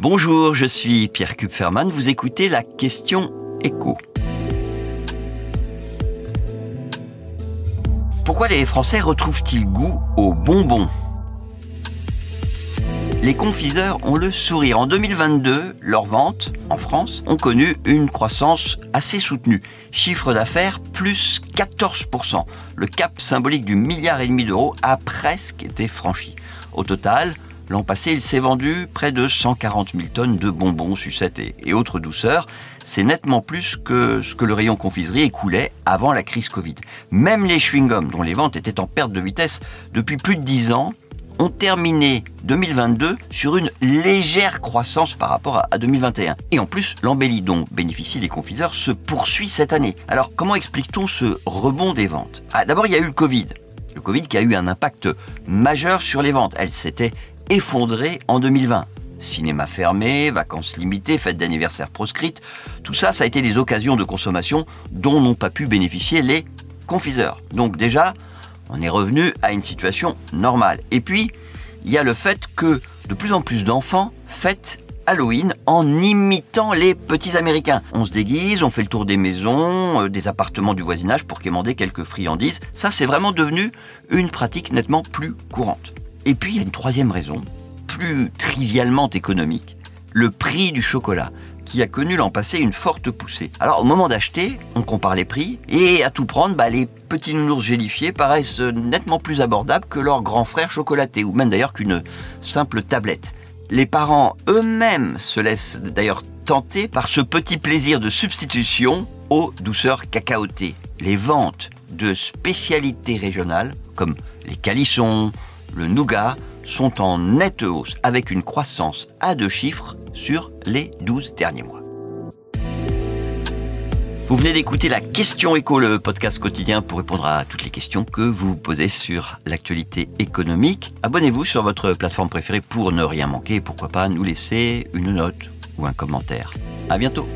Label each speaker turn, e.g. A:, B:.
A: Bonjour, je suis Pierre Kupferman, vous écoutez la question écho. Pourquoi les Français retrouvent-ils goût aux bonbons? Les confiseurs ont le sourire. En 2022, leurs ventes en France ont connu une croissance assez soutenue. Chiffre d'affaires plus 14%. Le cap symbolique du milliard et demi d'euros a presque été franchi. Au total, L'an passé, il s'est vendu près de 140 000 tonnes de bonbons, sucettes et, autres douceurs. C'est nettement plus que ce que le rayon confiserie écoulait avant la crise Covid. Même les chewing-gums, dont les ventes étaient en perte de vitesse depuis plus de 10 ans, ont terminé 2022 sur une légère croissance par rapport à 2021. Et en plus, l'embellie dont bénéficient les confiseurs se poursuit cette année. Alors, comment explique-t-on ce rebond des ventes? Ah, D'abord, il y a eu le Covid. Le Covid qui a eu un impact majeur sur les ventes. Elles s'étaient effondré en 2020. Cinéma fermé, vacances limitées, fêtes d'anniversaire proscrites, tout ça, ça a été des occasions de consommation dont n'ont pas pu bénéficier les confiseurs. Donc déjà, on est revenu à une situation normale. Et puis, il y a le fait que de plus en plus d'enfants fêtent Halloween en imitant les petits Américains. On se déguise, on fait le tour des maisons, euh, des appartements du voisinage pour quémander quelques friandises. Ça, c'est vraiment devenu une pratique nettement plus courante. Et puis il y a une troisième raison, plus trivialement économique, le prix du chocolat qui a connu l'an passé une forte poussée. Alors au moment d'acheter, on compare les prix et à tout prendre, bah, les petits nounours gélifiés paraissent nettement plus abordables que leurs grands frères chocolatés ou même d'ailleurs qu'une simple tablette. Les parents eux-mêmes se laissent d'ailleurs tenter par ce petit plaisir de substitution aux douceurs cacaotées. Les ventes de spécialités régionales comme les calissons, le nougat sont en nette hausse avec une croissance à deux chiffres sur les 12 derniers mois. Vous venez d'écouter la question éco, le podcast quotidien pour répondre à toutes les questions que vous posez sur l'actualité économique. Abonnez-vous sur votre plateforme préférée pour ne rien manquer et pourquoi pas nous laisser une note ou un commentaire. À bientôt.